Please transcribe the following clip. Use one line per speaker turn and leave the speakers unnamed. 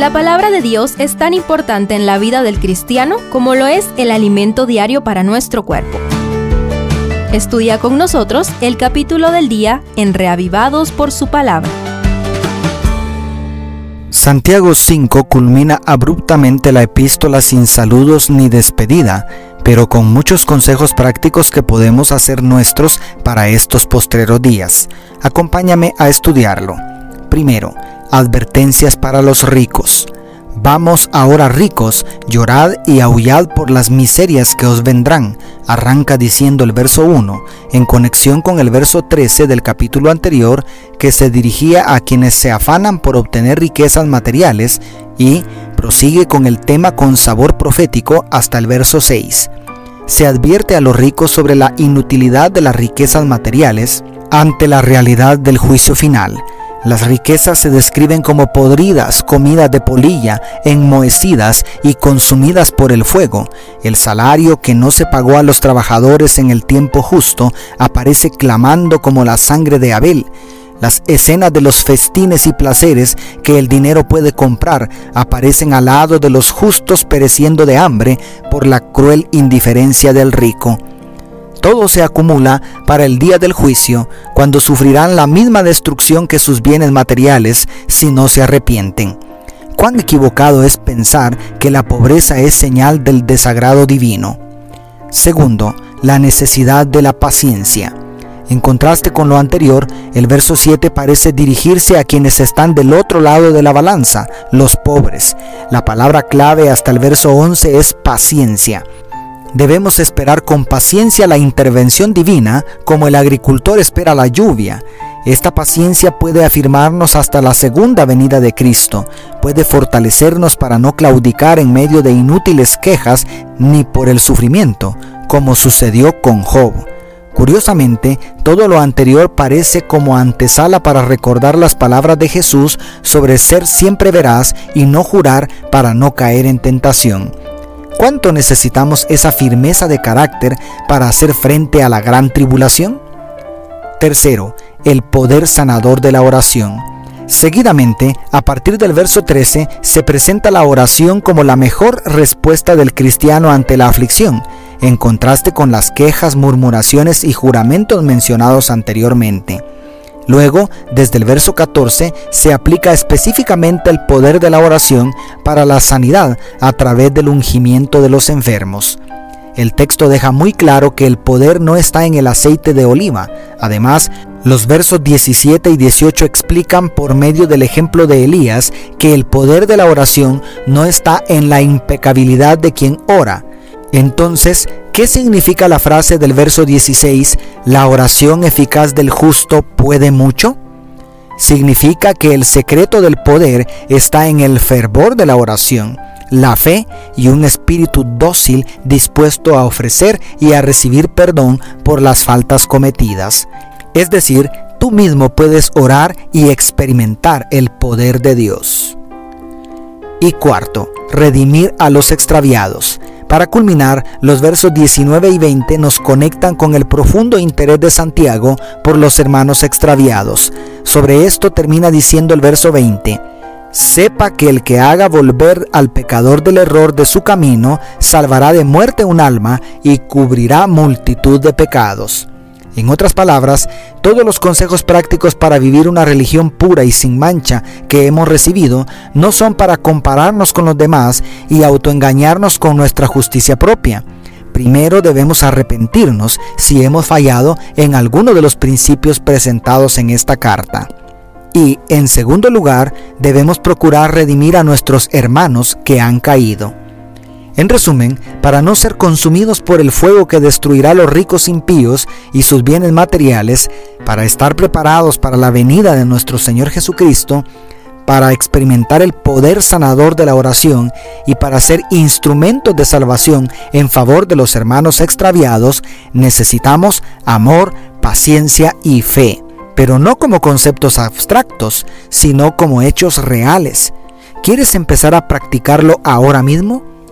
La palabra de Dios es tan importante en la vida del cristiano como lo es el alimento diario para nuestro cuerpo. Estudia con nosotros el capítulo del día en Reavivados por su palabra.
Santiago 5 culmina abruptamente la epístola sin saludos ni despedida, pero con muchos consejos prácticos que podemos hacer nuestros para estos postreros días. Acompáñame a estudiarlo. Primero, advertencias para los ricos. Vamos ahora ricos, llorad y aullad por las miserias que os vendrán, arranca diciendo el verso 1, en conexión con el verso 13 del capítulo anterior, que se dirigía a quienes se afanan por obtener riquezas materiales, y prosigue con el tema con sabor profético hasta el verso 6. Se advierte a los ricos sobre la inutilidad de las riquezas materiales ante la realidad del juicio final las riquezas se describen como podridas, comidas de polilla, enmohecidas y consumidas por el fuego. El salario que no se pagó a los trabajadores en el tiempo justo aparece clamando como la sangre de Abel. Las escenas de los festines y placeres que el dinero puede comprar aparecen al lado de los justos pereciendo de hambre por la cruel indiferencia del rico todo se acumula para el día del juicio, cuando sufrirán la misma destrucción que sus bienes materiales si no se arrepienten. Cuán equivocado es pensar que la pobreza es señal del desagrado divino. Segundo, la necesidad de la paciencia. En contraste con lo anterior, el verso 7 parece dirigirse a quienes están del otro lado de la balanza, los pobres. La palabra clave hasta el verso 11 es paciencia. Debemos esperar con paciencia la intervención divina como el agricultor espera la lluvia. Esta paciencia puede afirmarnos hasta la segunda venida de Cristo, puede fortalecernos para no claudicar en medio de inútiles quejas ni por el sufrimiento, como sucedió con Job. Curiosamente, todo lo anterior parece como antesala para recordar las palabras de Jesús sobre ser siempre veraz y no jurar para no caer en tentación. ¿Cuánto necesitamos esa firmeza de carácter para hacer frente a la gran tribulación? Tercero, el poder sanador de la oración. Seguidamente, a partir del verso 13, se presenta la oración como la mejor respuesta del cristiano ante la aflicción, en contraste con las quejas, murmuraciones y juramentos mencionados anteriormente. Luego, desde el verso 14, se aplica específicamente el poder de la oración para la sanidad a través del ungimiento de los enfermos. El texto deja muy claro que el poder no está en el aceite de oliva. Además, los versos 17 y 18 explican por medio del ejemplo de Elías que el poder de la oración no está en la impecabilidad de quien ora. Entonces, ¿Qué significa la frase del verso 16, la oración eficaz del justo puede mucho? Significa que el secreto del poder está en el fervor de la oración, la fe y un espíritu dócil dispuesto a ofrecer y a recibir perdón por las faltas cometidas. Es decir, tú mismo puedes orar y experimentar el poder de Dios. Y cuarto, redimir a los extraviados. Para culminar, los versos 19 y 20 nos conectan con el profundo interés de Santiago por los hermanos extraviados. Sobre esto termina diciendo el verso 20. Sepa que el que haga volver al pecador del error de su camino, salvará de muerte un alma y cubrirá multitud de pecados. En otras palabras, todos los consejos prácticos para vivir una religión pura y sin mancha que hemos recibido no son para compararnos con los demás y autoengañarnos con nuestra justicia propia. Primero debemos arrepentirnos si hemos fallado en alguno de los principios presentados en esta carta. Y, en segundo lugar, debemos procurar redimir a nuestros hermanos que han caído. En resumen, para no ser consumidos por el fuego que destruirá los ricos impíos y sus bienes materiales, para estar preparados para la venida de nuestro Señor Jesucristo, para experimentar el poder sanador de la oración y para ser instrumentos de salvación en favor de los hermanos extraviados, necesitamos amor, paciencia y fe, pero no como conceptos abstractos, sino como hechos reales. ¿Quieres empezar a practicarlo ahora mismo?